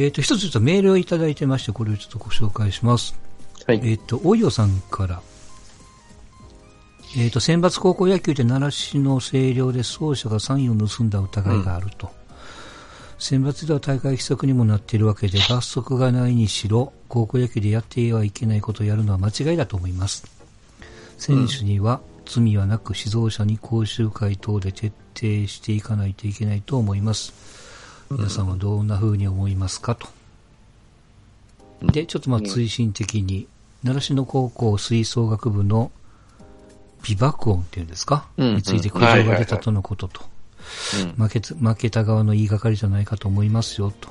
えっ、と、一つちょっとメールをいただいてまして、これをちょっとご紹介します。はい。えっ、と、おいよさんから、えっ、と、選抜高校野球で奈良市の星稜で走者がサインを盗んだ疑いがあると。選抜では大会規則にもなっているわけで、罰則がないにしろ、高校野球でやってはいけないことをやるのは間違いだと思います。選手には罪はなく、指導者に講習会等で徹底していかないといけないと思います。皆さんはどんな風に思いますかと。で、ちょっとまあ追伸的に、習志野高校吹奏楽部の美爆音っていうんですか、うんについて苦情が出たとのことと。うん。負けつ負けた側の言いがかりじゃないかと思いますよと。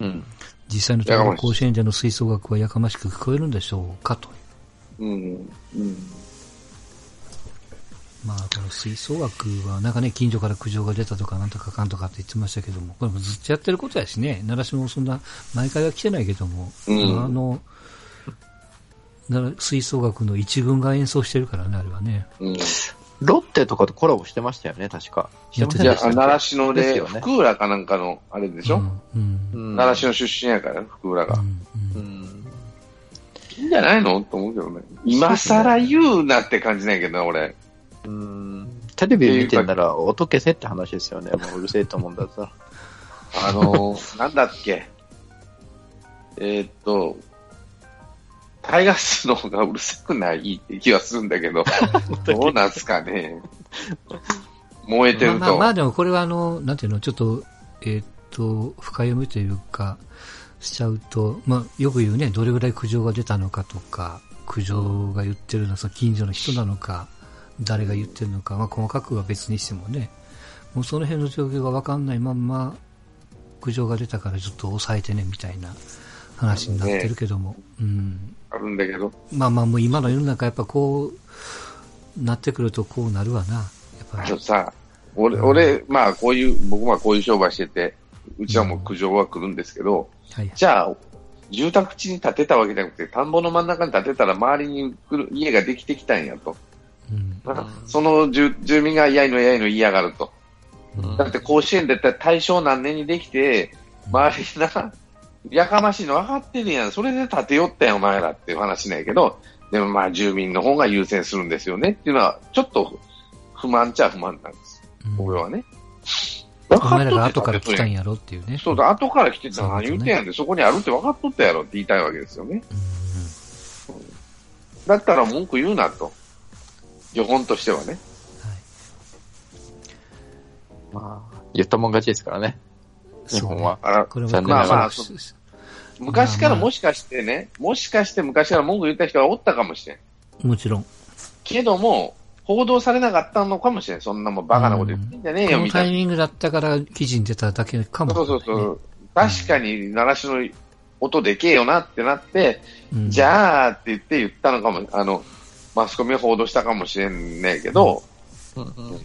うん。実際の東北甲子園での吹奏楽はやかましく聞こえるんでしょうかと。うん。うん。まあ、この吹奏楽は、なんかね、近所から苦情が出たとか、なんとかかんとかって言ってましたけども、これもずっとやってることやしね、奈良市もそんな、毎回は来てないけども、うんあの、吹奏楽の一軍が演奏してるからね、あれはね。うん。ロッテとかとコラボしてましたよね、確か。してましたっけ奈良市ので、ですよね福浦かなんかの、あれでしょ、うん。うん。うん奈良市の出身やから、福浦が。うんううんん。いいんじゃないの？と思うけどね。今更言うなって感じないけどな、俺。うん。テレビ見てんなら音消せって話ですよね。もううるせえと思うんだったら。あのー、なんだっけ？えーっと、タイガースの方がうるさくないって気はするんだけど、どうなんすかね？燃えてると。まあまあまあでもこれはあの、なんていうの、ちょっと、えーっと、深読みというか、しちゃうと、まあよく言うね、どれぐらい苦情が出たのかとか、苦情が言ってるのはその近所の人なのか、誰が言ってるのか、まあ細かくは別にしてもね、もうその辺の状況がわかんないまんま、苦情が出たからちょっと抑えてね、みたいな話になってるけども、うん。あるんだけど。まあまあもう今の世の中やっぱこう、なってくるとこうなるわな。やっぱり。さ、俺、俺、まあこういう、僕はこういう商売してて、うちはもう苦情は来るんですけど、はい。じゃあ、住宅地に建てたわけじゃなくて、田んぼの真ん中に建てたら周りに来る家ができてきたんやと。うん。その住住民がやいのやいの嫌がると。うんだって甲子園で大正何年にできて、周りな、やかましいの分かってるやん。それで建てよったやん、お前らっていう話なんやけど、でもまあ住民の方が優先するんですよねっていうのは、ちょっと不満っちゃ不満なんです。うん俺はね。お前らが後から来たんや。やろっていうね。そうだ、後から来てたら何言ってんやんで、そこにあるって分かっとったやろって言いたいわけですよね。だったら文句言うなと。予本としてはね。まあ、言ったもん勝ちですからね。日本は。あら、これは残念ながらまあまあ、そう昔からもしかしてね、もしかして昔から文句言った人がおったかもしれん。もちろん。けども、報道されなかったのかもしれん。そんなもんバカなこと言ってんじゃねえよ、このみたいな。タイミングだったから記事に出ただけかもそうそうそう。確かに、奈良市の音でけえよなってなって、うんじゃあって言って言ったのかも、あの、マスコミが報道したかもしれんねえけど、うんうん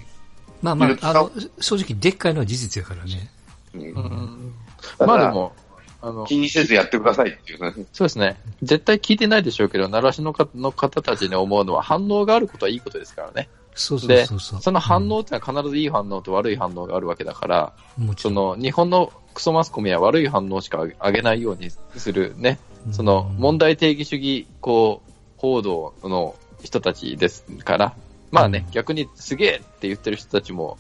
まあまあ、許さあの、正直でっかいのは事実やからね。うんまあでも、あの、気にせずやってくださいっていうね。そうですね。絶対聞いてないでしょうけど、奈良市の方の方たちに思うのは反応があることはいいことですからね。そうそうで、そうそう。その反応ってのは必ずいい反応と悪い反応があるわけだから。その日本のクソマスコミは悪い反応しか上げないようにするね。その問題定義主義、こう、報道の人たちですから、まあね、うん逆にすげえって言ってる人たちも、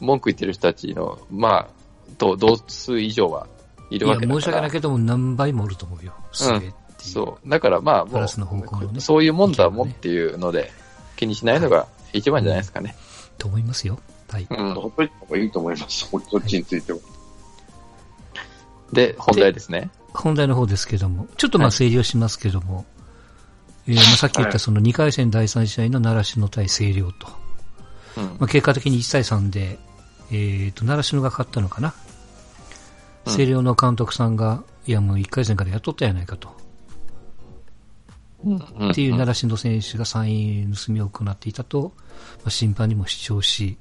文句言ってる人たちの、まあ、と同数以上はいるわけだから。申し訳ないけども何倍もおると思うよ。すげえっていう。そう。だからまあ、もプラスの方向のねう、そういうもんだもんっていうので、気にしないのが一番じゃないですかね。と思いますよ。はい。うん。ほっといた方がいいと思います。そっちについては。で、本題ですね。本題の方ですけども、ちょっとまあ整理をしますけども、えーまあさっき言ったその2回戦第3試合の奈良市の対星稜と、うん。まあ、結果的に1対3で、えー、と奈良市のが勝ったのかな、うん。星稜の監督さんが、いやもう1回戦からやっとったやないかと、うん。っていう奈良市の選手がサイン盗みを行っていたと、まあ、審判にも主張し、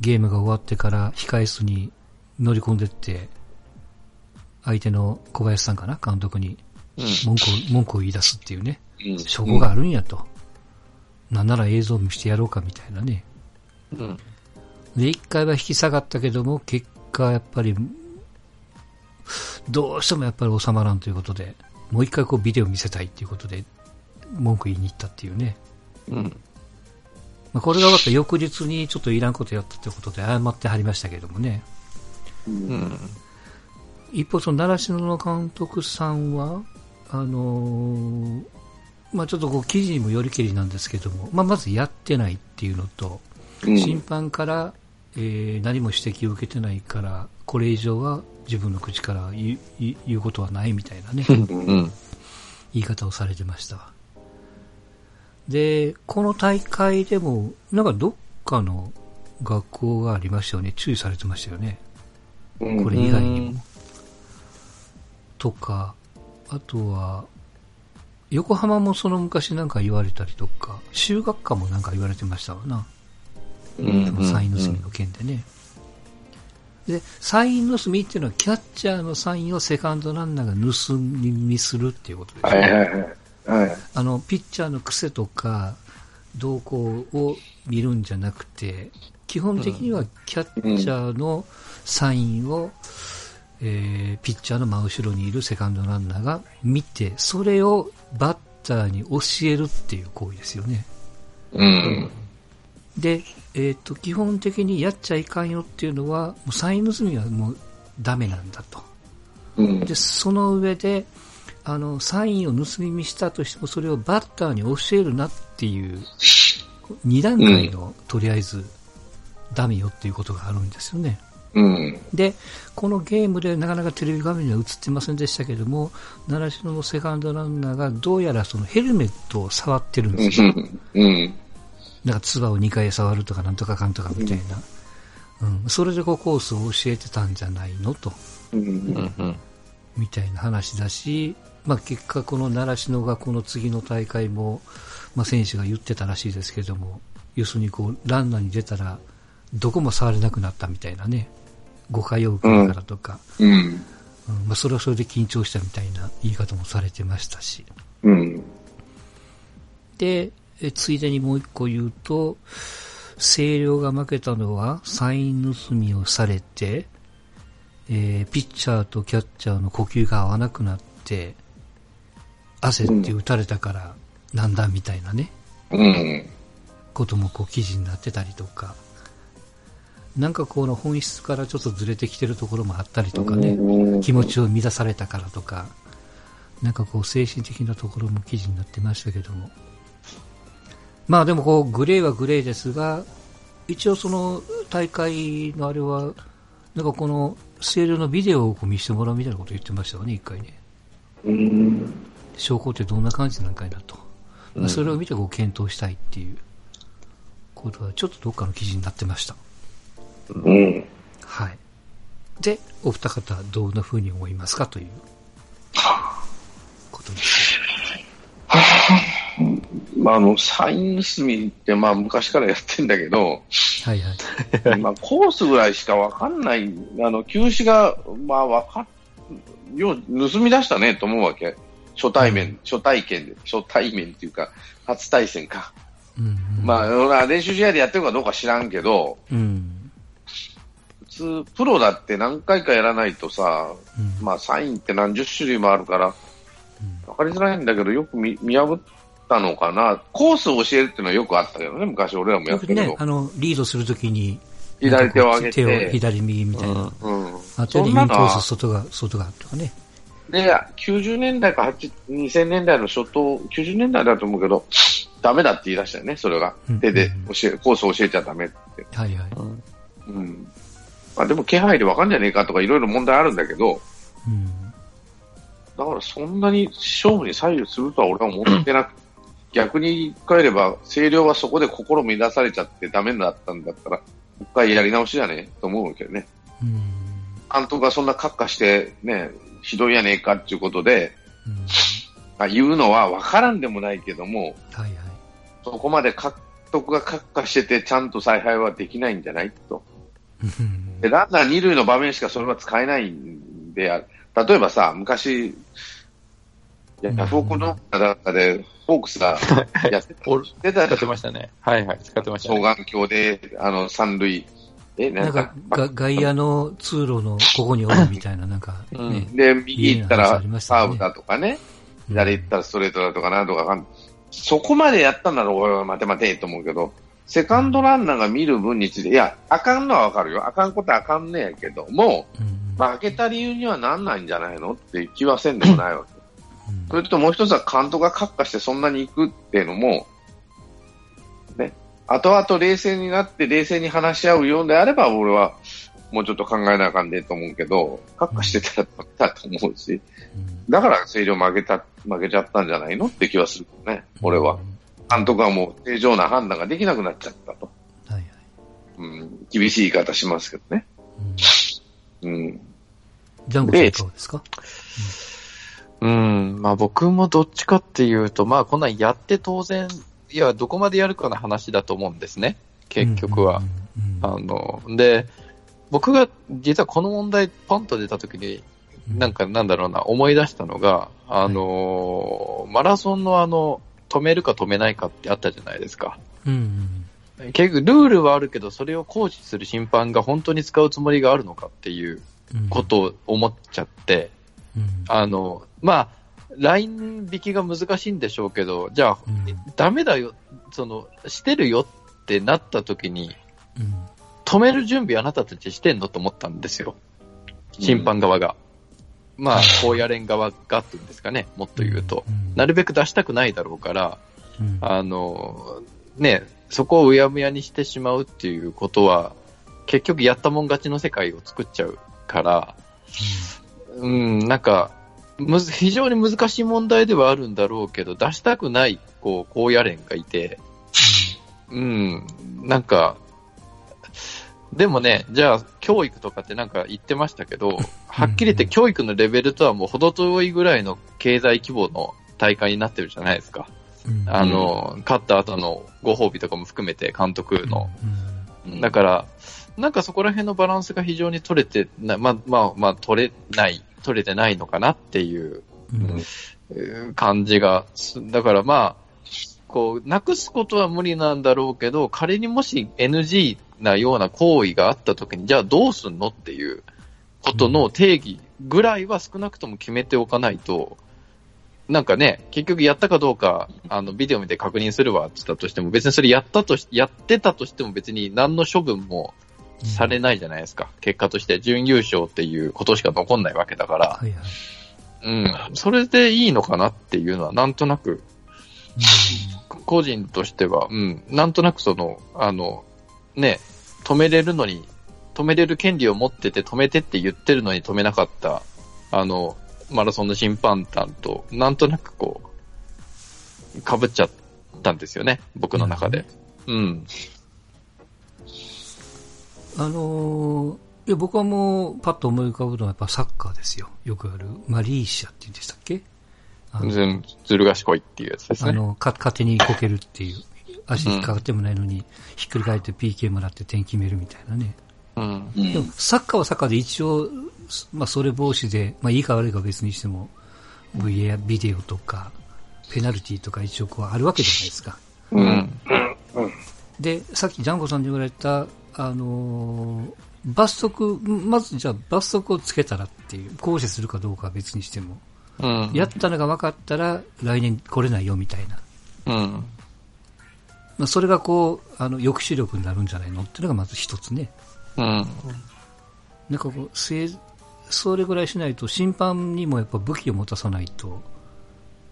ゲームが終わってから控え室に乗り込んでって、相手の小林さんかな、監督に。うん。文句を、文句を言い出すっていうね、うん証拠があるんやと。なんなら映像見してやろうかみたいなね。うんで、一回は引き下がったけども、結果やっぱり、どうしてもやっぱり収まらんということで、もう一回こうビデオ見せたいということで、文句言いに行ったっていうね。うん。まあ、これが終わった翌日にちょっといらんことやったということで謝ってはりましたけどもね。うん。一方、その習志野の監督さんは、あのーまあちょっとこう記事にもよりけりなんですけども、まあまずやってないっていうのと、うん審判から、えー何も指摘を受けてないから、これ以上は自分の口から言う言うことはないみたいなね、うん。言い方をされてましたわ。で、この大会でも、なんかどっかの学校がありましたよね。注意されてましたよね。うんこれ以外にも。とか、あとは、横浜もその昔なんか言われたりとか、修学科もなんか言われてましたわな。うんサイン盗みの件でね。で、サイン盗みっていうのはキャッチャーのサインをセカンドランナーが盗み見するっていうことですね。はいはいはい。はい。あの、ピッチャーの癖とか、動向を見るんじゃなくて、基本的にはキャッチャーのサインを、えーピッチャーの真後ろにいるセカンドランナーが見て、それをバッターに教えるっていう行為ですよね。うん。で、えっ、と、基本的にやっちゃいかんよっていうのは、もうサイン盗みはもうダメなんだと。うん。で、その上で、あの、サインを盗み見したとしても、それをバッターに教えるなっていう、二段階の、とりあえず、ダメよっていうことがあるんですよね。うん。で、このゲームでなかなかテレビ画面には映ってませんでしたけども、習志野のセカンドランナーがどうやらそのヘルメットを触ってるんですよ。うん。なんか、唾を2回触るとかなんとかかんとかみたいな。うん。それでこうコースを教えてたんじゃないの？と。うん。うん。うん。みたいな話だし、まあ、結果、この習志野がこの次の大会も、まあ、選手が言ってたらしいですけども、要するにこう、ランナーに出たら、どこも触れなくなったみたいなね、誤解を受けるからとか、うん。うんまあ、それはそれで緊張したみたいな言い方もされてましたし。うん。で、えついでにもう一個言うと、星稜が負けたのは、サイン盗みをされて、えーピッチャーとキャッチャーの呼吸が合わなくなって、焦って打たれたから、なんだみたいなね、うん。こともこう記事になってたりとか、なんかこの本質からちょっとずれてきてるところもあったりとかね、うん気持ちを乱されたからとか、なんかこう精神的なところも記事になってましたけども。まあでもこうグレーはグレーですが、一応その大会のあれは、なんかこの星稜のビデオをこう見せてもらうみたいなこと言ってましたよね、一回ね。うん。証拠ってどんな感じなんかいなと。まあそれを見てこう検討したいっていうことはちょっとどっかの記事になってました。うん。はい。で、お二方どんな風に思いますかということです。まあ、あの、サイン盗みって、まあ、昔からやってんだけど、はいはい。まあ、コースぐらいしかわかんない、あの、球種が、まあ、わかっ、よう、盗み出したね、と思うわけ。初対面、初体験で、初対面っていうか、初対戦か。うんうん、まあ、練習試合でやってるかどうか知らんけど、うん。普通、プロだって何回かやらないとさ、うんまあ、サインって何十種類もあるから、わかりづらいんだけど、よく見見破ったのかな。コースを教えるっていうのはよくあったけどね、昔俺らもやったけど。ね、あの、リードするときに、左手を上げ手をて、左右みたいな。うん。あとでインコそんなのはース外が、外がとかね。で、90年代か8 2000年代の初頭、90年代だと思うけど、ダメだって言い出したよね、それがうん。手で教え、コースを教えちゃダメって。はいはい。うん。まあでも気配でわかんじゃねえかとかいろいろ問題あるんだけど、うん。だからそんなに勝負に左右するとは俺は思ってなく、逆に言い換えれば、星稜はそこで心乱されちゃってダメだったんだったら、もう一回やり直しじゃねえ？と思うけどね。うん。監督がそんな閣下してね、ひどいやねえかっていうことで、うん。まあ、言うのはわからんでもないけども、はいはい。そこまで監督が閣下しててちゃんと采配はできないんじゃない？と。うん。で、ランナー二塁の場面しかそれは使えないんで。例えばさ、昔、ヤフオクの中で、フォークスがやってた使ってましたね。はいはい、使ってましたね。双眼鏡で、あの、三塁、え、なかなんんか、が外野の通路のここにおるみたいな、なんかうね、で、右行ったらサーブだとかね、うん。左行ったらストレートだとかなんとかわかんそこまでやったんなら俺は待て待てと思うけど、セカンドランナーが見る分について、いや、あかんのはわかるよ。あかんことはあかんねやけども、うん負けた理由にはなんないんじゃないの？って気はせんでもないわけ。うんそれともう一つは監督が閣下してそんなに行くっていうのも、ね、後々冷静になって冷静に話し合うようであれば、俺はもうちょっと考えなあかんでと思うけど、閣下してたらダメだと思うし、うんだから正常負けた、負けちゃったんじゃないの？って気はするけどね、俺は。。監督はもう正常な判断ができなくなっちゃったと。はいはい。うん、厳しい言い方しますけどね。うんうん。ジャンゴさんいかがですか？うん、まあ僕もどっちかっていうと、まあこんなんやって当然、いや、どこまでやるかの話だと思うんですね。結局は。。あの、で、僕が実はこの問題ポンと出た時に、うんなんかなんだろうな、思い出したのが、あの、マラソンのあの、止めるか止めないかってあったじゃないですか。うん結局、ルールはあるけど、それを行使する審判が本当に使うつもりがあるのかっていううんことを思っちゃって、うんあの、まあ、ライン引きが難しいんでしょうけど、じゃあ、うんダメだよ、その、してるよってなった時に、うん止める準備あなたたちしてんのと思ったんですよ。審判側が。まあ、高野連側がっていうんですかね、もっと言うと。うん。なるべく出したくないだろうから、うん。あの、ね、そこをうやむやにしてしまうっていうことは、結局やったもん勝ちの世界を作っちゃうから、うん、なんか、むず非常に難しい問題ではあるんだろうけど、出したくない、こう、高野連がいて、うん、なんか、でもね、じゃあ、教育とかってなんか言ってましたけど、はっきり言って教育のレベルとはもう程遠いぐらいの経済規模の大会になってるじゃないですか。うんあの、勝った後のご褒美とかも含めて監督の。うんだから、なんかそこら辺のバランスが非常に取れてな、まあまあまあ取れない、取れてないのかなっていう感じがす、だからまあ、こう、なくすことは無理なんだろうけど、仮にもし NG なような行為があった時に、じゃあどうすんのっていうことの定義ぐらいは少なくとも決めておかないと、なんかね、結局やったかどうか、あの、ビデオ見て確認するわって言ったとしても、別にそれやったとし、やってたとしても別に何の処分もされないじゃないですか。結果として準優勝っていうことしか残んないわけだから。はいはい。うん。それでいいのかなっていうのは、なんとなく、個人としては、うん。なんとなくその、あの、ね、止めれるのに、止めれる権利を持ってて止めてって言ってるのに止めなかった、あの、マラソンの審判団と、なんとなくこう、被っちゃったんですよね。僕の中で。うん。あのーいや僕はもうパッと思い浮かぶのはやっぱサッカーですよ。よくある。マリーシャって言うんでしたっけ？ずんずる賢いっていうやつですね。あの、か、勝手にこけるっていう。足引っかかってもないのに、ひっくり返って PK もらって点決めるみたいなね。うん。うんでも、サッカーはサッカーで一応、まあ、それ防止で、まあ、いいか悪いかは別にしても、VA、ビデオとか、ペナルティとか一応こうあるわけじゃないですか。うん。で、さっきジャンゴさんに言われた、あのー罰則、まずじゃあ罰則をつけたらっていう、行使するかどうかは別にしても、うん。やったのが分かったら来年来れないよみたいな。うん。まあ、それがこう、あの、抑止力になるんじゃないのっていうのがまず一つね。うん。なんかこう、それぐらいしないと審判にもやっぱ武器を持たさないと、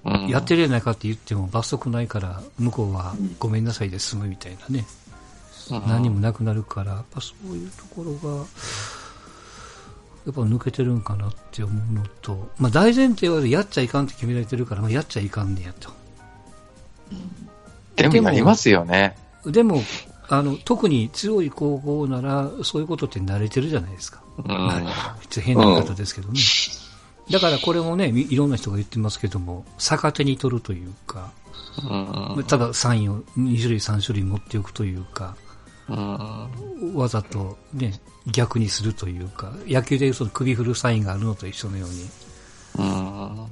うん。やってるやないかって言っても罰則ないから、向こうはごめんなさいで済むみたいなね。うん何もなくなるから、やっぱそういうところが、やっぱ抜けてるんかなって思うのと、まあ大前提はやっちゃいかんって決められてるから、まあ、やっちゃいかんねやと。でもやりますよね。でも、あの、特に強い高校なら、そういうことって慣れてるじゃないですか。うん。まあちょっと変な言い方ですけどね。だからこれもね、みいろんな人が言ってますけども、逆手に取るというか、うん。ただサインを2種類3種類持っておくというか、うん。わざとね、逆にするというか、野球でいうその首振るサインがあるのと一緒のように、あ。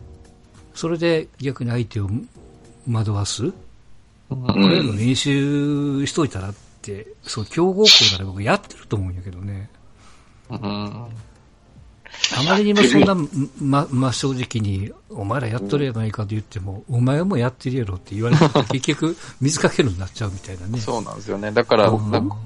それで逆に相手を惑わす、うんこれの練習しといたらって、そう、強豪校なら僕やってると思うんやけどね。うん。あまりにもそんな、ま、まあ、正直に、お前らやっとればいいかと言っても、お前もやってるやろって言われて、結局、水かけるになっちゃうみたいなね。そうなんですよね。だから、うんなんか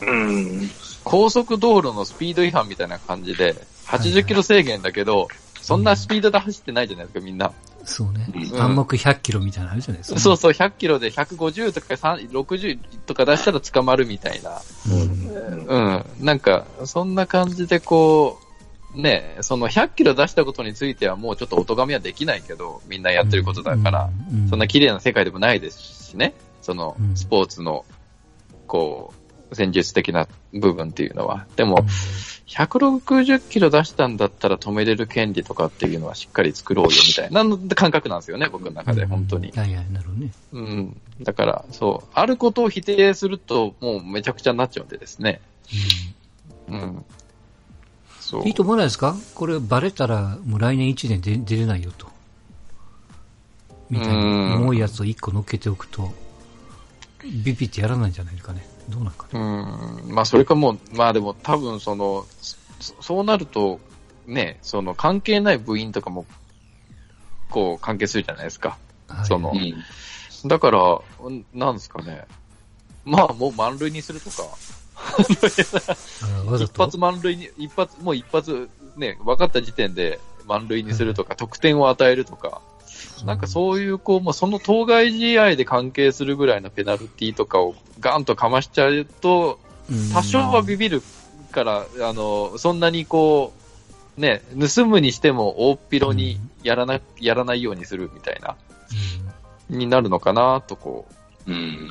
うん。高速道路のスピード違反みたいな感じで、80キロ制限だけど、そんなスピードで走ってないじゃないですか、みんな。そうね。うん暗黙100キロみたいなのあるじゃないですか。そうそう、100キロで150とか3 60とか出したら捕まるみたいな。うん。うん。なんか、そんな感じでこう、ね、その100キロ出したことについてはもうちょっとお咎めはできないけど、みんなやってることだから、うん、そんな綺麗な世界でもないですしね。そのうんスポーツの、こう、戦術的な部分っていうのは。でも、160キロ出したんだったら止めれる権利とかっていうのはしっかり作ろうよみたいな感覚なんですよね、僕の中で、本当に。はいはい、なるほどね。うん。だから、そう、あることを否定すると、もうめちゃくちゃになっちゃうんでですね。うん。そううん。いいと思わないですか？これバレたら、もう来年1年で出れないよと。みたいなうん重いやつを1個乗っけておくと、ビビってやらないんじゃないかね。どうなんかね。うん。まあ、それかもう、まあでも多分その、そそうなると、ね、その関係ない部員とかも、こう関係するじゃないですか。はいそのうん。だから、うんなんですかね。まあもう満塁にするとか。一発満塁に、一発、もう一発ね、分かった時点で満塁にするとか、得点を与えるとか、なんかそういう、こう、もうその当該試合で関係するぐらいのペナルティとかをガンとかましちゃうと、うん。多少はビビるから、あの、そんなにこう、ね、盗むにしても大っ広にやらな、やらないようにするみたいな、になるのかなとこうん。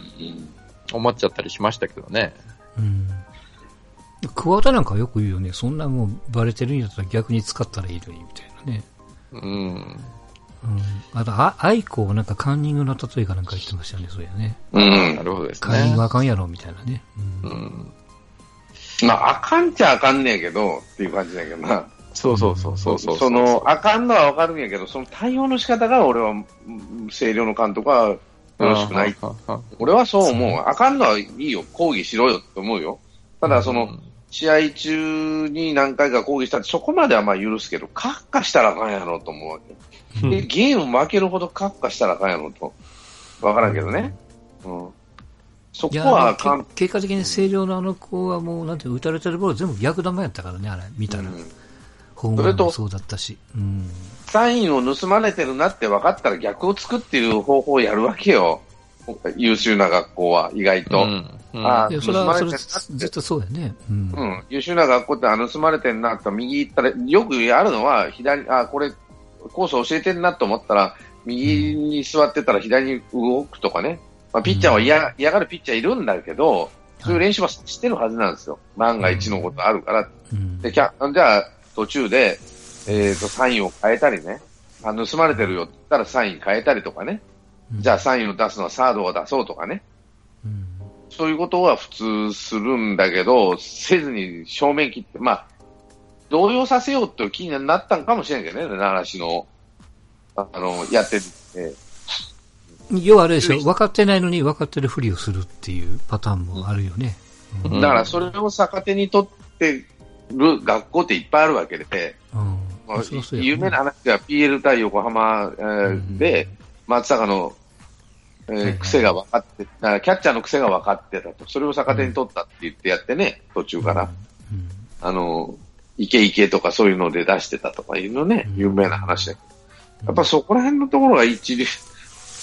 う、思っちゃったりしましたけどね。うん。うん。桑田なんかよく言うよね。そんなもうバレてるんやったら逆に使ったらいいのに、みたいなね。うん。うん。あと、あ、アイコをなんかカンニングの例えかなんか言ってましたよね、そうやね。うんな。るほどですカンニンねグ。あかんやろ、みたいなね。う。うんん。まあ、あかんちゃあかんねやけど、っていう感じだけどな。そうそうそうそうそう。その、あかんのはわかるんやけど、その対応の仕方が俺は、うん星稜の監督はよろしくない。俺はそう思う。あかんのはいいよ。抗議しろよって思うよ。ただ、その、試合中に何回か抗議したって、そこまではまあ許すけど、カッカしたらあかんやろと思うわけ。で、ゲーム負けるほどカッカしたらあかんやろと。わからんけどね。うん。そこはあかん。け結果的に星稜のあの子はもう、なんていうの打たれてるボール全部逆球やったからね、あれ、見たら。うんホームランもそうだったし。うん。サインを盗まれてるなって分かったら逆をつくっていう方法をやるわけよ。優秀な学校は意外と。うん。うんあいや、それは、それ盗まれてんなってずっとそうやね。うん。うん、優秀な学校ってあ盗まれてんなと右行ったら、よくやるのは左、あ、これコース教えてんなと思ったら、右に座ってたら左に動くとかね。まあ、ピッチャーは嫌,、嫌がるピッチャーいるんだけど、そういう練習はしてるはずなんですよ。万が一のことあるから。うん。で、キャじゃあ途中で、えっ、と、サインを変えたりね。あ盗まれてるよって言ったらサイン変えたりとかね。じゃあサインを出すのはサードを出そうとかね。うん。そういうことは普通するんだけど、せずに正面切って、まあ、動揺させようという気になったんかもしれんけどね、奈良市の、あの、やってて、要はあれでしょ、分かってないのに分かってるふりをするっていうパターンもあるよね。うんだからそれを逆手に取ってる学校っていっぱいあるわけで、うん。有名な話が PL 対横浜、で、松坂の、えー癖が分かって、キャッチャーの癖が分かってたと。それを逆手に取ったって言ってやってね、途中から。うん。あの、イケイケとかそういうので出してたとかいうのねう、ん有名な話だけど。やっぱそこら辺のところが一流、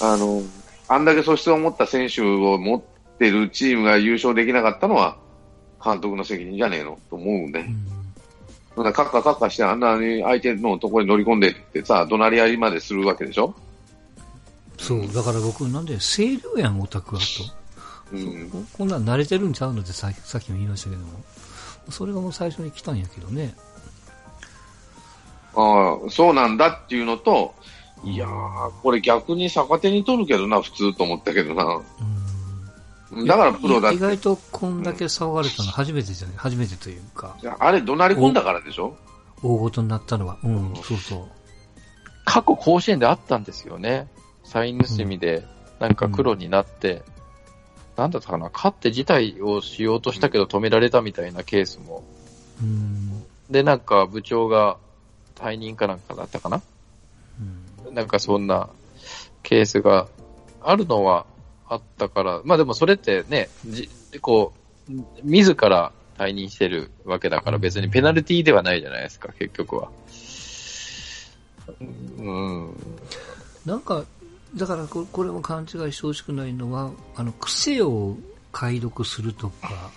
あの、あんだけ素質を持った選手を持ってるチームが優勝できなかったのは、監督の責任じゃねえのと思うんで。うんカッカカッカしてあんなに相手のところに乗り込んでってさ、怒鳴り合いまでするわけでしょ？そう、だから僕なんで、清涼やん、オタクはと。うん。こんなん慣れてるんちゃうのってささっきも言いましたけども。それがもう最初に来たんやけどね。ああ、そうなんだっていうのと、いやー、これ逆に逆手に取るけどな、普通と思ったけどな。うん。だからプロだって。意外とこんだけ騒がれたの初めてじゃない？初めてというか、あれ、怒鳴り込んだからでしょ？大ごとになったのは。うん、そうそう。過去甲子園であったんですよね。サイン盗みで、なんか黒になって、なんだったかな、勝って辞退をしようとしたけど止められたみたいなケースも。うん。で、なんか部長が退任かなんかだったかな？うん。なんかそんなケースがあるのはあったから、まあでもそれってね、じこう、自ら退任してるわけだから別にペナルティーではないじゃないですか、結局は。うん。なんか、だからここれも勘違いしてほしくないのは、あの、癖を解読するとか、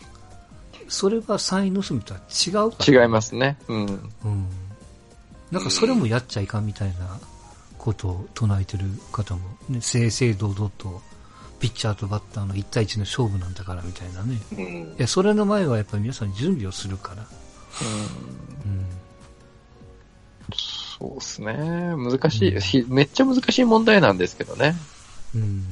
それはサイン盗みとは違うから。違いますね。うん。うん。なんかそれもやっちゃいかんみたいなことを唱えてる方も、ね、正々堂々と、ピッチャーとバッターの1対1の勝負なんだからみたいなね。うんいや、それの前はやっぱり皆さん準備をするから。うん。そうですね。難しい、ひめっちゃ難しい問題なんですけどね。うん。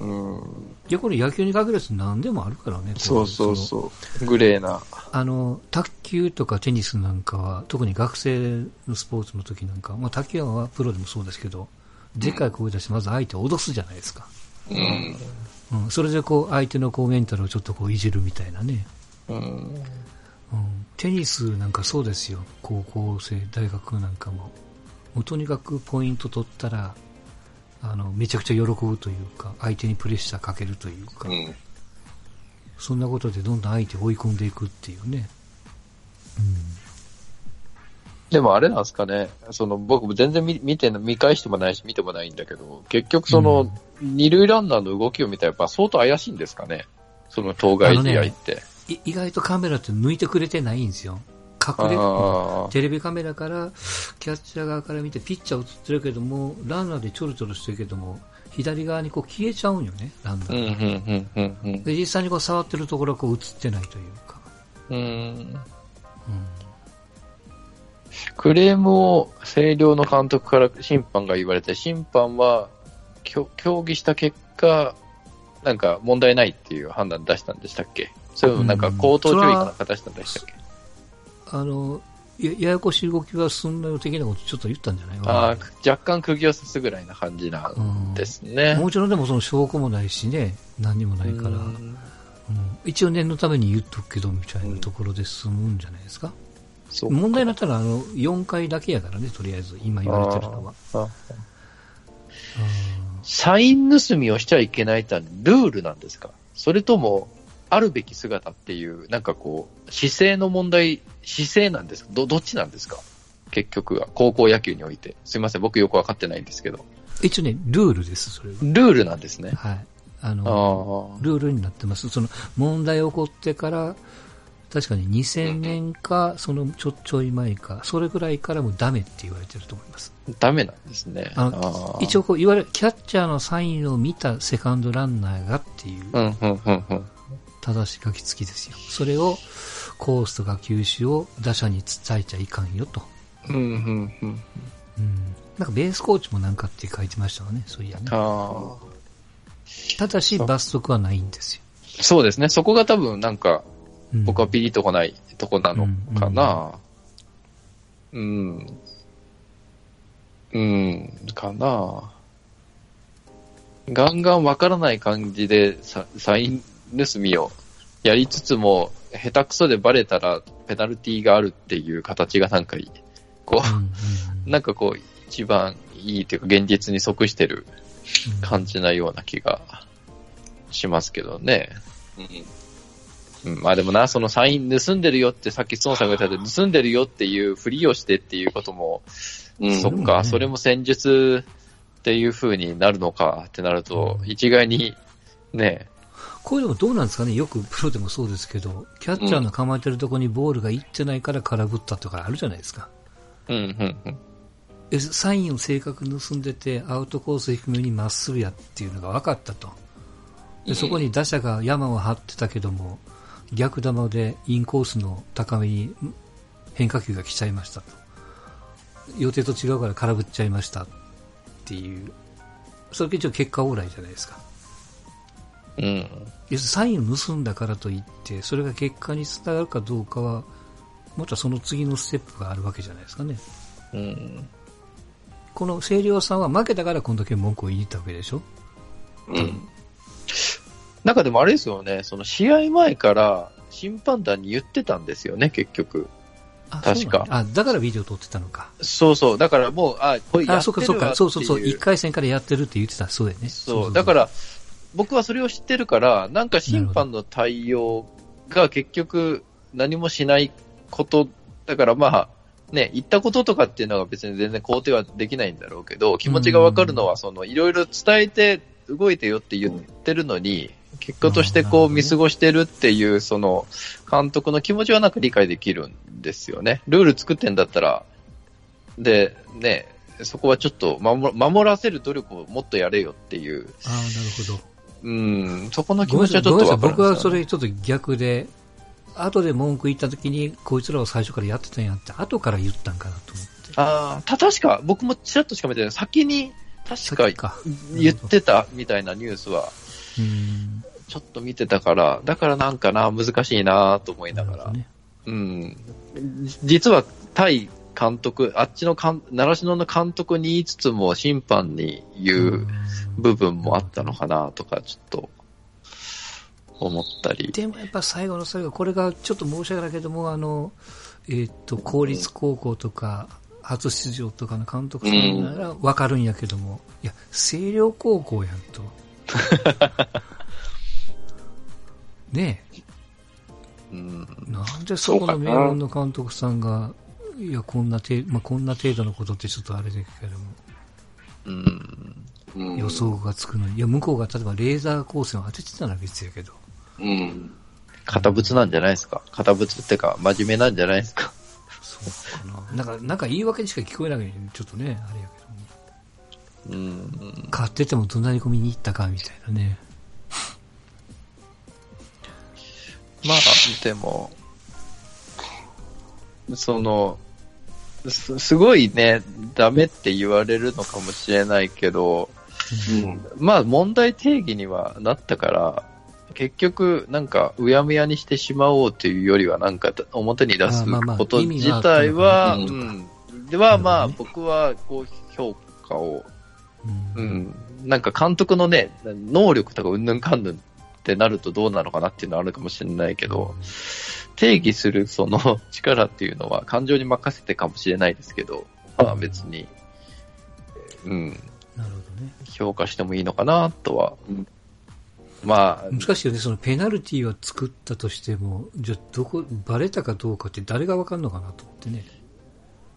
うん。いや、これ野球に限らず何でもあるからね。そうそうう。そう。グレーな。あの、卓球とかテニスなんかは、特に学生のスポーツの時なんか、まあ卓球はプロでもそうですけど、でっかい声出してまず相手を脅すじゃないですか。うんうん。それでこう、相手のこうメンタルをちょっとこういじるみたいなね。うん。うん。テニスなんかそうですよ。高校生、大学なんかも。もうとにかくポイント取ったら、あの、めちゃくちゃ喜ぶというか、相手にプレッシャーかけるというか、うんそんなことでどんどん相手を追い込んでいくっていうね。でもあれなんですかね、その僕も全然見見て見返してもないし見てもないんだけど、結局その、二塁ランナーの動きを見たらやっぱ相当怪しいんですかね。その当該試合って。い意外とカメラって抜いてくれてないんですよ。隠れ、テレビカメラから、キャッチャー側から見てピッチャー映ってるけども、ランナーでちょろちょろしてるけども、左側にこう消えちゃうんよね、ランナーで、実際にこう触ってるところはこう映ってないというか。うん。うん。うん。クレームを星稜の監督から審判が言われて、審判は協議した結果、なんか問題ないっていう判断出したんでしたっけ？それともなんか口頭注意かなんか出したんでしたっけ、あの、やややこしい動きはすんなよ的なことちょっと言ったんじゃないああ、若干釘を刺すぐらいな感じなんですね。もちろんでもその証拠もないしね、何にもないから、ううん。ん一応念のために言っとくけどみたいなところで済むんじゃないですか。そう問題になったらあの4回だけやからね、とりあえず、今言われてるのは。サイン盗みをしちゃいけないってルールなんですか？それとも、あるべき姿っていう、なんかこう、姿勢の問題、姿勢なんですか？ど、どっちなんですか？結局は、高校野球において。すいません、僕よくわかってないんですけど。一応ね、ルールです、それは。ルールなんですね。はい。ああの、あ。ルールになってます。その、問題起こってから、確かに2000年か、そのちょちょい前か、それぐらいからもダメって言われてると思います。ダメなんですね。ああの一応こう言われ、キャッチャーのサインを見たセカンドランナーがっていう。正し書き付きですよ。それを、コースとか球種を打者に伝えちゃいかんよと。うん、うん、うん。うん。なんかベースコーチもなんかって書いてましたわね、そういやね。ただし罰則はないんですよ。そうですね。そこが多分なんか、うん僕はピリッとこないとこなのかな。うん。うん、かな。ガンガンわからない感じでササイン盗みをやりつつも、下手くそでバレたらペナルティーがあるっていう形がなんかいい、こう なんかこう、一番いいというか現実に即してるうん感じなような気がしますけどね。うん、まあでもな、そのサイン盗んでるよって、さっき孫さんが言ったように盗んでるよっていうふりをしてっていうことも、うんそっか、うんそれも戦術っていう風になるのかってなると、一概に、ね、これでもどうなんですかね？よくプロでもそうですけど、キャッチャーの構えてるところにボールが行ってないから空振ったとかあるじゃないですか。うん、うん、うん。えサインを正確に盗んでて、アウトコース低めにまっすぐやっていうのが分かったと。でそこに打者が山を張ってたけども、逆球でインコースの高めにん変化球が来ちゃいましたと。予定と違うから空振っちゃいましたっていう。それ一応結果オーライじゃないですか。うん。要するにサインを盗んだからといって、それが結果につながるかどうかは、またその次のステップがあるわけじゃないですかね。うん。この清涼さんは負けたからこんだけ文句を言いに行ったわけでしょうん。なんかでもあれですよね、その試合前から審判団に言ってたんですよね、結局。あ確かあ、だからビデオ撮ってたのか。そうそう。だからもう、あ、これやあ、そうかそうか。そうそうそう。一回戦からやってるって言ってた。そうだよね。そう。だから、僕はそれを知ってるから、なんか審判の対応が結局何もしないこと、だからまあ、ね、言ったこととかっていうのは別に全然肯定はできないんだろうけど、気持ちがわかるのは、その、いろいろ伝えて動いてよって言ってるのに、結果としてこう見過ごしてるっていう、その、監督の気持ちはなんか理解できるんですよね。ルール作ってんだったら、で、ね、そこはちょっと守守らせる努力をもっとやれよっていう、ああ、なるほど。うん、そこの気持ちはちょっとごめんなさい。僕はそれちょっと逆で、後で文句言った時に、こいつらは最初からやってたんやって、後から言ったんかなと思って。ああ、た、確か、僕もちらっとしか見てない。先に、確か。言ってたみたいなニュースは、うん。ちょっと見てたから、だからなんかな、難しいなと思いながら。ね。うん。実は、対監督、あっちの監、習志野の監督に言いつつも、審判に言う部分もあったのかなとか、ちょっと、思ったり。でもやっぱ最後の最後、これがちょっと申し訳ないけども、あの、えっ、と、公立高校とか、初出場とかの監督さんならわかるんやけども、いや、星稜高校やんと。ねうん。え、なんでそこの名門の監督さんが、いや、こんな程、まあ、こんな程度のことってちょっとあれだけども、うん。うん予想がつくのに、いや、向こうが例えばレーザー光線を当ててたら別やけど、うん。堅物なんじゃないですか。堅物ってか、真面目なんじゃないですか。そうかな。なんか、なんか言い訳にしか聞こえないのに、ちょっとね、あれやけども。うん。買ってても怒鳴り込みに行ったか、みたいなね。まあ、でも、その、すすごいね、ダメって言われるのかもしれないけど、うん。まあ問題定義にはなったから、結局、なんか、うやむやにしてしまおうというよりは、なんか、表に出すあまあまあこと自体は、ううん。では、まあ、僕は、こう、評価を、うんうん。なんか監督のね、能力とかうんぬんかんぬんってなるとどうなのかなっていうのはあるかもしれないけど、定義するその 力っていうのは感情に任せてかもしれないですけど、まあ別に、うん、なるほどね。評価してもいいのかなとはうん。まあ、難しいよね、そのペナルティーは作ったとしても、じゃあどこ、バレたかどうかって誰がわかんのかなと思ってね。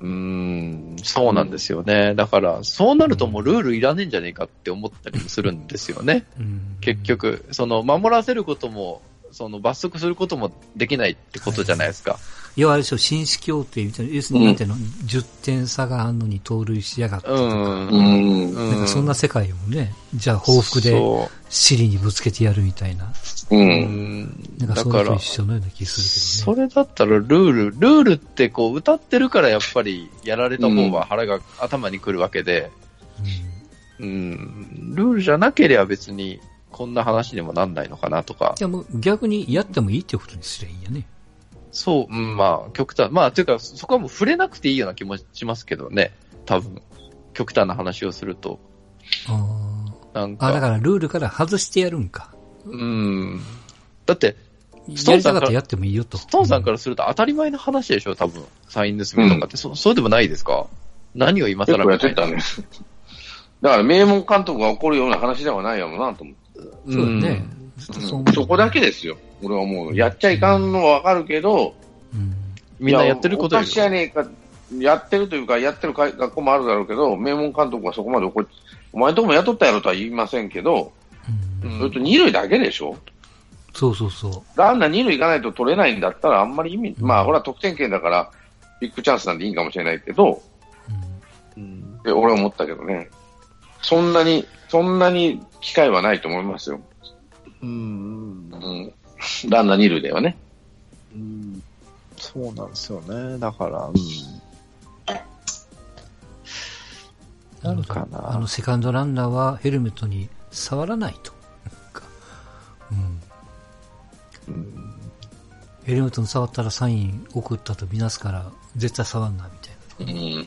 うーん、そうなんですよね。だから、そうなるともうルールいらねえんじゃねえかって思ったりもするんですよね。うん結。局、その、守らせることも、その、罰則することもできないってことじゃないですか。いわゆるでしょ、紳士協定みたいな、要するになんていうの、10点差があんのに盗塁しやがったとか、うん。うん。うんなんかそんな世界もね、じゃあ報復でそ尻にぶつけてやるみたいな、う。う。うんん。なんかだからそれと一、緒のような気すそるけどね。れだったらルール、ルールってこう歌ってるからやっぱりやられた方が腹が頭にくるわけで、うん、ルールじゃなければ別にこんな話にもなんないのかなとかい、やもう逆にやってもいいってことにすりゃいいんやね。そう、うん、まあ極端、まあというかそこはもう触れなくていいような気もしますけどね、多分。極端な話をすると。あなんあ。あ、だか、からルールから外してやるんか。うん。だって、ストーやンさんからやってもいいよと。ストーンさんからすると当たり前の話でしょ、多分。サイン盗みとかって、そそうでもないですか？何を今更みたいなてたね。だから名門監督が怒るような話ではないやろうなと思って。うんそうだね。う思うそこだけですよ。俺は思うの。やっちゃいかんのはわかるけど、うん。みんなやってることやおかしやねえか、やってるというか、やってるか学校もあるだろうけど、名門監督がそこまで怒り、お前んとこも雇ったやろとは言いませんけど、うんうんそれと二塁だけでしょ？そうそうそう。ランナー二塁行かないと取れないんだったら、あんまり意味、まあ、これは得点圏だから、ビッグチャンスなんでいいかもしれないけど、うんうんで俺は思ったけどね。そんなに、そんなに機会はないと思いますよ。うんうん。ランナー二塁ではね。うんそうなんですよね。だから、なんかなあの、セカンドランナーはヘルメットに触らないと。なんかうん。うんヘルメットに触ったらサイン送ったとみなすから、絶対触んな、みたいな。うん。うん。うん。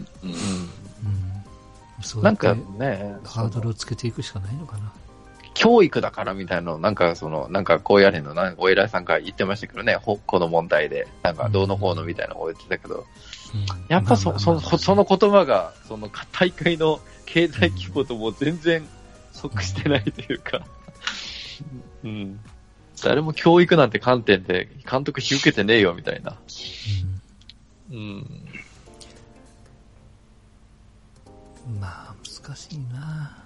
そうなんかね、ハードルをつけていくしかないのかな。基教育だからみたいなの、なんかその、なんかこうやれの、なんかお偉いさんが言ってましたけどね、ほこの問題で、なんかどうのこうのみたいなのを言ってたけど、うんやっぱそ、その、その言葉が、その大会の経済規模とも全然即してないというか、うん。誰も教育なんて観点で監督引き受けてねえよみたいな。うん。うんまあ、難しいな。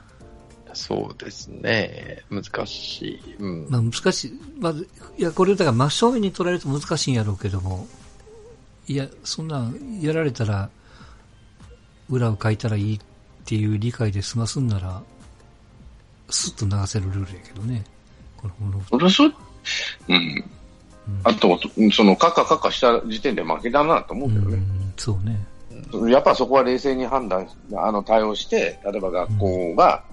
そうですね。難しい。うん。まあ難しい。まず、いや、これだから真正面に取られると難しいんやろうけども、いや、そんなんやられたら、裏を書いたらいいっていう理解で済ますんなら、スッと流せるルールやけどね。このもの。それそ、うん。あと、その、カッカカッカした時点で負けだなと思うけどね。うん、そうね。やっぱそこは冷静に判断、あの、対応して、例えば学校が、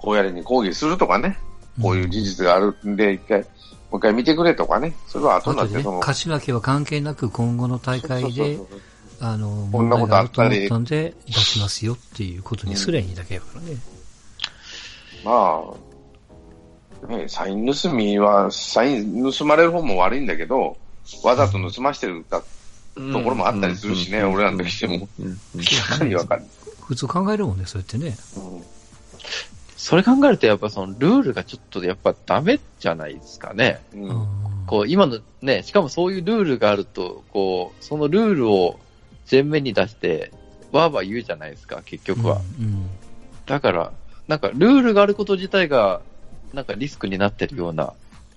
こうやれに抗議するとかね、こういう事実があるんで、一回、もう一回見てくれとかね、それは後になって、ね、その、勝ち負けは関係なく今後の大会であの、こんなことあったり問題があると思ったんで出しますよっていうことにすりゃいいだけやからね。まあ、ね、サイン盗みは、サイン盗まれる方も悪いんだけど、わざと盗ましてるかところもあったりするしね、俺らの時しても。うん。かりわかる。普通考えるもんね、そうやってね。うんそれ考えるとやっぱそのルールがちょっとやっぱダメじゃないですかね。ううんん。こう今のね、しかもそういうルールがあると、こう、そのルールを前面に出して、わーわー言うじゃないですか、結局は。うん。だから、なんかルールがあること自体が、なんかリスクになってるような、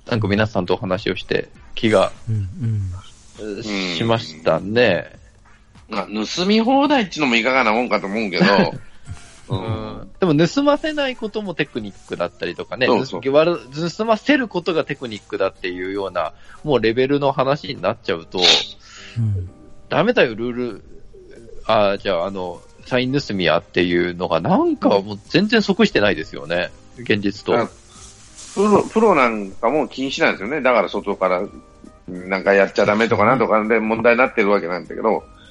なんか皆さんとお話をして気がうん。うん。えーしましたね。まあ、盗み放題っていうのもいかがなもんかと思うけど、ううんんでも盗ませないこともテクニックだったりとかね、そうそう盗ませることがテクニックだっていうような、もうレベルの話になっちゃうと、うん。ダメだよ、ルール、あじゃあ、あの、サイン盗みやっていうのが、なんかもう全然即してないですよね、現実と。あプロ、プロなんかも禁止なんですよね。だから外から、うんなんかやっちゃダメとかなんとかで問題になってるわけなんだけど、うん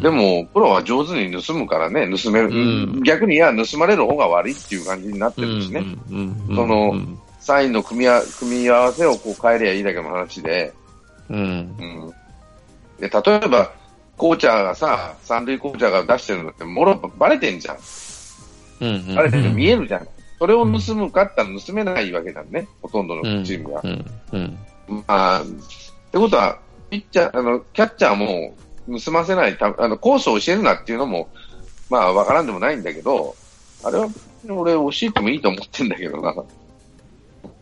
でも、プロは上手に盗むからね、盗める、うん逆にいや、盗まれる方が悪いっていう感じになってるしね。うんうんうんそのうんサインの組み合わ組み合わせをこう変えりゃいいだけの話で、うんうん。で、例えば、コーチャーがさ、三塁コーチャーが出してるのって、もろバレてんじゃん。うんバレてる見えるじゃん。それを盗むかったら盗めないわけだね。ほとんどのうんチームが。うんうんまあ、ってことは、ピッチャー、あの、キャッチャーも盗ませないた、あの、コースを教えるなっていうのも、まあ、わからんでもないんだけど、あれは、俺教えてもいいと思ってんだけどな。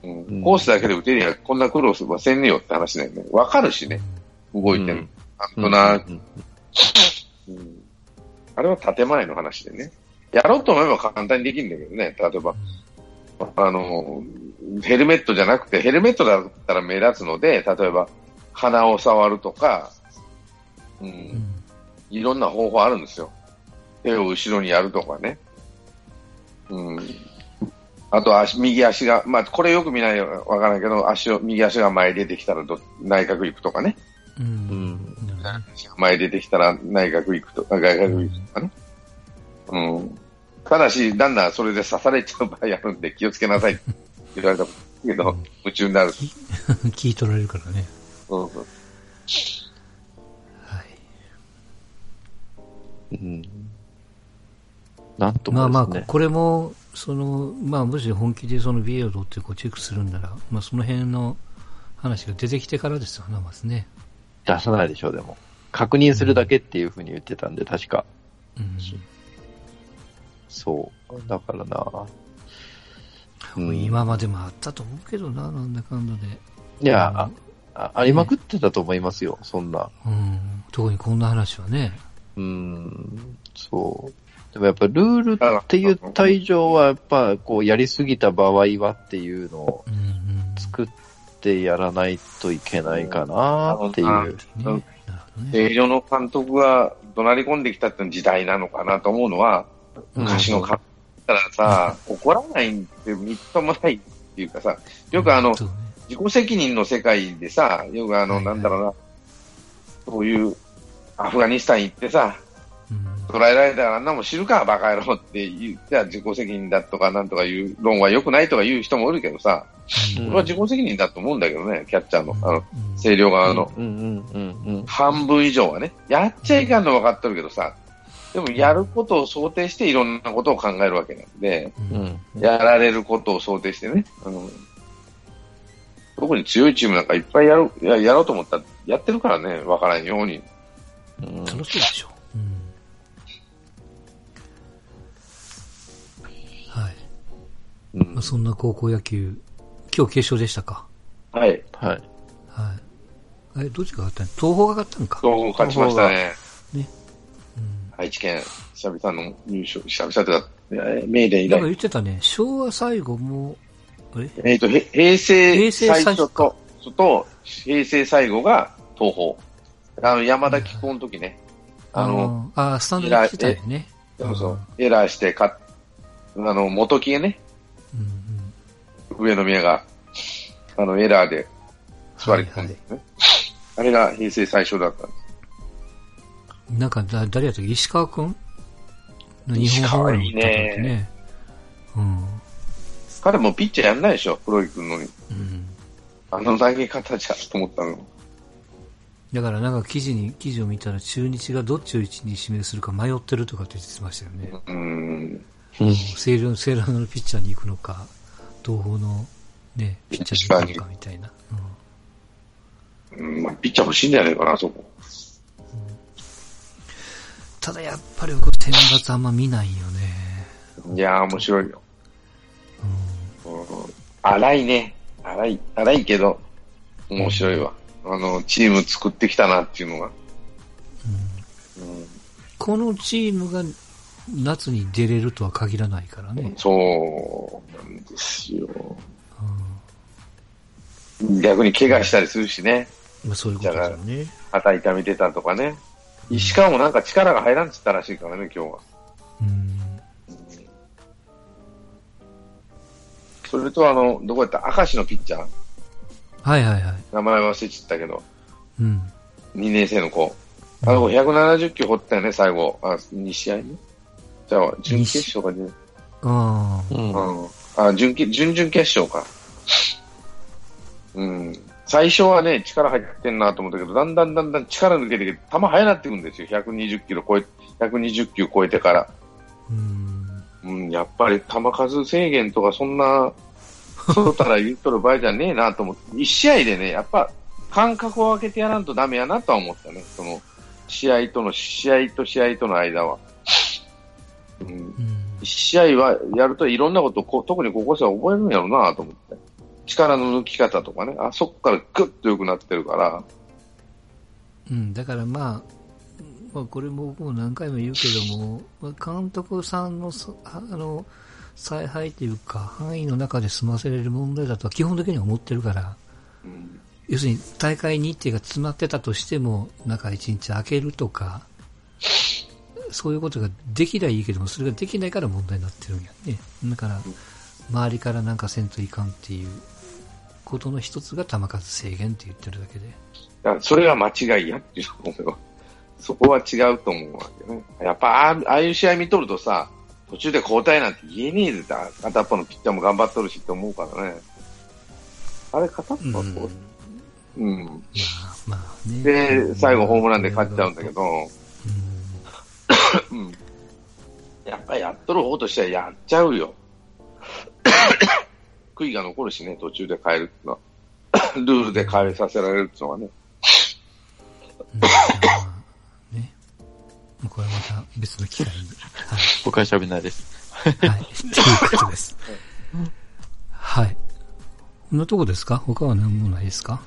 うんコースだけで打てりゃ、こんな苦労はせんねよって話だよね。わかるしね、動いてる。うんとなく、うんあれは建前の話でね。やろうと思えば簡単にできるんだけどね。例えば、あの、ヘルメットじゃなくて、ヘルメットだったら目立つので、例えば、鼻を触るとか、う、うんん。いろんな方法あるんですよ。手を後ろにやるとかね。うん。あと足、右足が、まあ、これよく見ないわからないけど、足を、右足が前に出てきたらど内角行くとかね。う。うんん前に出てきたら内角行くとか、外角行くとかね。うん。ただし、だんだんそれで刺されちゃう場合あるんで気をつけなさいって言われたけど、夢中になる。聞い取られるからね。そうそううんなんとまあまあ、もですね。これも、その、まあ、もし本気でそのビデオをってこうチェックするんなら、まあ、その辺の話が出てきてからですよね、まずね。出さないでしょう、でも。確認するだけっていうふうに言ってたんで、確か。うん。そう。だからな。うん今までもあったと思うけどな、なんだかんだで。いや、ああありまくってたと思いますよ、そんな。うん。特にこんな話はね。うん、そう。でもやっぱルールって言った以上は、やっぱこうやりすぎた場合はっていうのを。作ってやらないといけないかなっていう。ね。なるほどね。正常の監督が怒鳴り込んできたっていう時代なのかなと思うのは、昔の監督だったらさ、怒らないってみっともないっていうかさ、よくあの、自己責任の世界でさ、よくあの、なんだろうな、そういう、アフガニスタン行ってさ、うん捉えられたらあんなもん知るか、バカ野郎って言っては自己責任だとかなんとかいう論は良くないとか言う人もいるけどさ、うん俺は自己責任だと思うんだけどね、キャッチャーの、あの、うん星稜側のうんうんうんうん。半分以上はね、やっちゃいかんの分かってるけどさ、でもやることを想定していろんなことを考えるわけなんで、ううんん。やられることを想定してね、あの特に強いチームなんかいっぱいやるややろうと思ったらやってるからね、分からんように。うん楽しいでしょ。うんはい。うんまあ、そんな高校野球、今日決勝でしたか？はい。はい。はい。え、どっちが勝ったの？東邦が勝ったのか？東邦勝ちましたね。うん。愛知県、久々の優勝、久々というか、えー名電以なんか来。言ってたね、昭和最後も、あれ？えっ、と、へ平成平成最最初初と、と、平成最後が東邦。あの、山田紀行の時ね。あの、あスタンドで来てたよね。そうそう、エラーしてか、あの、元木ね、うんうん。上宮が、あの、エラーで座り込んでね。あれが平成最初だったんです。なんかだ、誰やったっけ？石川くん？の日本ハムに行った時ね。うん。彼もピッチャーやんないでしょ、黒井君のに。うん。あの投げ方じゃと思ったの。だからなんか記事に、記事を見たら中日がどっちを一に指名するか迷ってるとかって言ってましたよね。うん。星稜、星稜のピッチャーに行くのか、東邦のね、ピッチャーに行くのかみたいな。うんうんまあ、ピッチャー欲しいんじゃないかな、そこ。ただやっぱり僕天罰あんま見ないよね。いやー、面白いよ。うん。うん荒いね。荒い、荒いけど、面白いわ。あの、チーム作ってきたなっていうのが。うんこのチームが夏に出れるとは限らないからね。そうなんですよ。うん逆に怪我したりするしね。まあそういうことだよね。肩痛めてたとかね。石川もなんか力が入らんっつったらしいからね、今日は。うん。それとあの、どこやった？明石のピッチャーはいはいはい。名前忘れちゃったけど、うん。2年生の子。あの子170球掘ったよね、最後。あ、2試合目？じゃあ、準決勝かね。ああ。うん。うん。あ、準決、準々決勝か。うん。最初はね、力入ってんなと思ったけど、だんだんだんだん力抜けてきて、球速なってくるんですよ。120キロ超え、120球超えてから。うん。うん、やっぱり球数制限とかそんな、そうたら言っとる場合じゃねえなと思って、一試合でね、やっぱ間隔を空けてやらんとダメやなとは思ったね。その、試合との、試合と試合との間は。うん。うん。一試合はやるといろんなことをこ、特に高校生は覚えるんやろうなと思って。力の抜き方とかね、あそこからグッと良くなってるから、うん、だからまあ、まあ、これももう何回も言うけども、まあ監督さんのあの采配というか、範囲の中で済ませれる問題だとは基本的には思ってるから、うん、要するに大会日程が詰まってたとしても、中1日空けるとか、そういうことができりゃいいけども、それができないから問題になってるんやね。だから、周りからなんかせんといかんっていうことの一つが球数制限って言ってるだけで。だそれが間違いやっていう。そこは違うと思うわけね。やっぱああいう試合見とるとさ、途中で交代なんて言えねえぜって、片っぽのピッチャーも頑張っとるしって思うからね。あれ片っぽはそう。うん。まあまあね。で、最後ホームランで勝っちゃうんだけど、うんうん。やっぱりやっとる方としてはやっちゃうよ。悔いが残るしね、途中で変えるってのは。ルールで変えさせられるってのはね。これはまた別の機会に。はい。僕は喋んないです。はい。ということです。はい。こんなとこですか？他は何もないですか？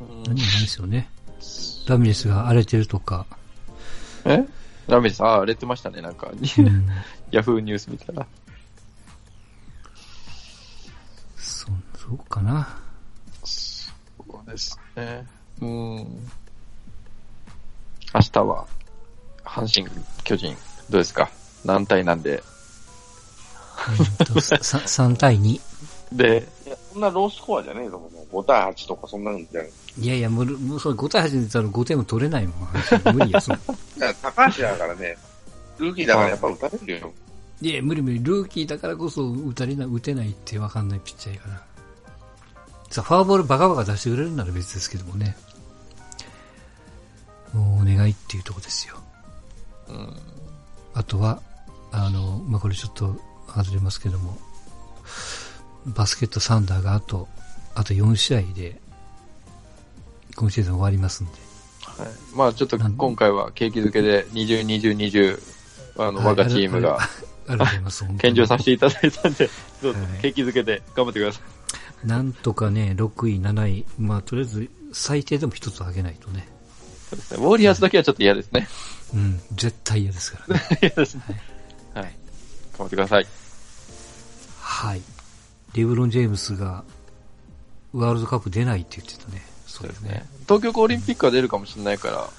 何もないですよね。ラミレスが荒れてるとか。え？ラメさん、あ、荒れてましたね、なんか。うん。ヤフーニュース見たら。そ、そうかな。そうですね。うん。明日は、阪神、巨人、どうですか？何対なんで？うんとさ3 対2。で、いや、そんなロースコアじゃねえと思う。5対8とかそんなんじゃない。いやいや、もう、もうそれ5対8で言ったら5点も取れないもん。無理や、そんなだから高橋だからね、ルーキーだからやっぱ打たれるよ。いや、無理無理。ルーキーだからこそ打たれない、打てないってわかんないピッチャーやから。さあ、フォアボールバカバカ出してくれるなら別ですけどもね。もうお願いっていうとこですよ。うん。あとは、あの、まあ、これちょっと外れますけども、バスケットサンダーがあと、あと4試合で、今シーズン終わりますんで。はい。まあちょっと今回は景気づけで20、20、20、あの、はい我がチームがありがとうございます。献上させていただいたんで、どうぞはい景気づけで頑張ってください。なんとかね、6位、7位、まあ、とりあえず、最低でも一つ上げないとね。そうですね。ウォリアーズだけはちょっと嫌ですね。うん、絶対嫌ですからね。嫌ですね。はい。頑張ってください。はい。レブロン・ジェームスが、ワールドカップ出ないって言ってたね。そうですね。。東京オリンピックは出るかもしれないから、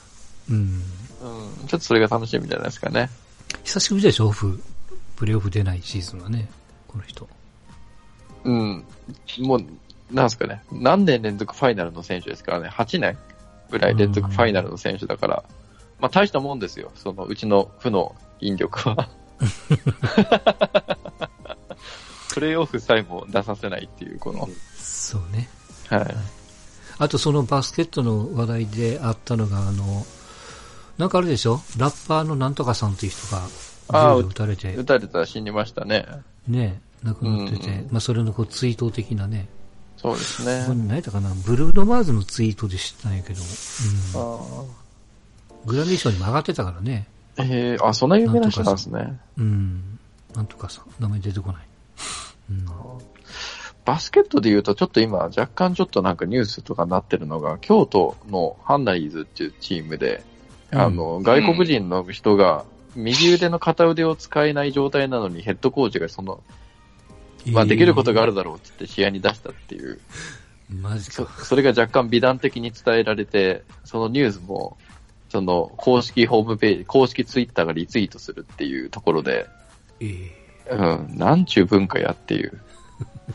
うん。うん、ちょっとそれが楽しみじゃないですかね。久しぶりでしょ、オフ。プレーオフ出ないシーズンはね。この人。うん。もう、なんですかね。何年連続ファイナルの選手ですからね。8年ぐらい連続ファイナルの選手だから、まあ大したもんですよ。その、うちの負の引力は。プレイオフさえも出させないっていう、この、そうね。はい。あとそのバスケットの話題であったのが、あの、なんかあるでしょ？ラッパーのなんとかさんっていう人が、あー銃で撃たれて、撃たれたら死にましたね。ね、亡くなってて、うんまあそれのこう追悼的なね、そうですね。何やったかな、ブルーノ・マーズのツイートで知ったんやけど、うん、あグラミー賞にも上がってたからね、ーえー、あ、そんな有名な人なんですね。うん、なんとかさ、名前出てこない。うん、バスケットで言うと、ちょっと今、若干ちょっとなんかニュースとかになってるのが、京都のハンナリーズっていうチームで、うん。あの、外国人の人が、右腕の片腕を使えない状態なのに、ヘッドコーチがその、まあ、できることがあるだろうって言って試合に出したっていう、えーマジそか。それが若干美談的に伝えられて、そのニュースも、その公式ホームページ、公式ツイッターがリツイートするっていうところで、えーうん、なんちゅう文化やっていう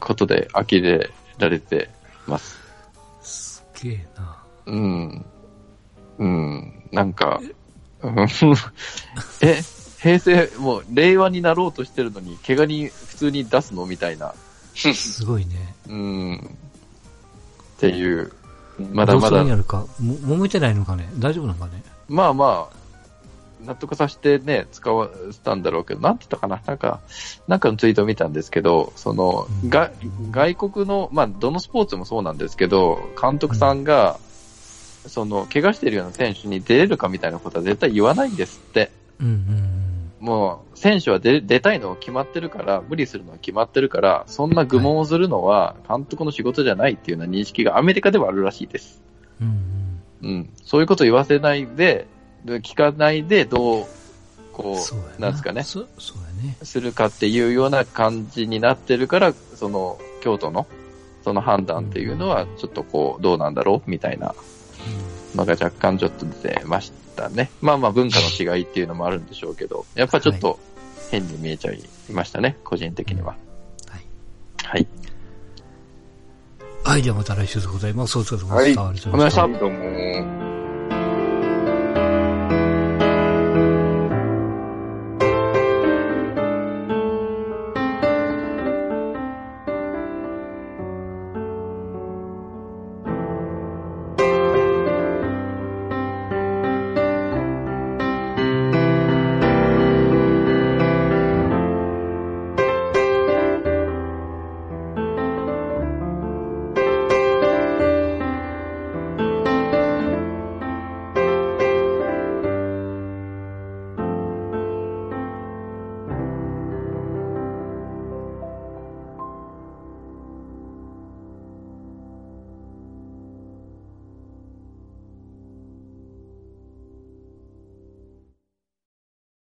ことで呆れられてます。すげえな。うん。うん。なんか、うん え、平成、もう令和になろうとしてるのに、怪我に普通に出すのみたいな。すごいね。うん。っていう、まだまだどうするか。も、揉めてないのかね大丈夫なのかねまあまあ、納得させてね、使わせたんだろうけど、なんて言ったかななんか、なんかのツイートを見たんですけど、その、うんが、外国の、まあ、どのスポーツもそうなんですけど、監督さんが、その、怪我してるような選手に出れるかみたいなことは絶対言わないんですって。うんうんもう、選手は出出たいのは決まってるから、無理するのは決まってるから、そんな愚問をするのは監督の仕事じゃないっていうような認識がアメリカではあるらしいです。うん。うんうん。そういうことを言わせないで、で聞かないで、どう、こうなんですかね。するかっていうような感じになってるから、その、京都の、その判断っていうのは、ちょっとこう、どうなんだろう？みたいなのが若干ちょっと出てましたね。まあまあ文化の違いっていうのもあるんでしょうけど、やっぱちょっと変に見えちゃいましたね、個人的には。はい。はい。はい、ではまた来週でございます。お疲れ様はいでした。ありがとうごめんなさいどうも。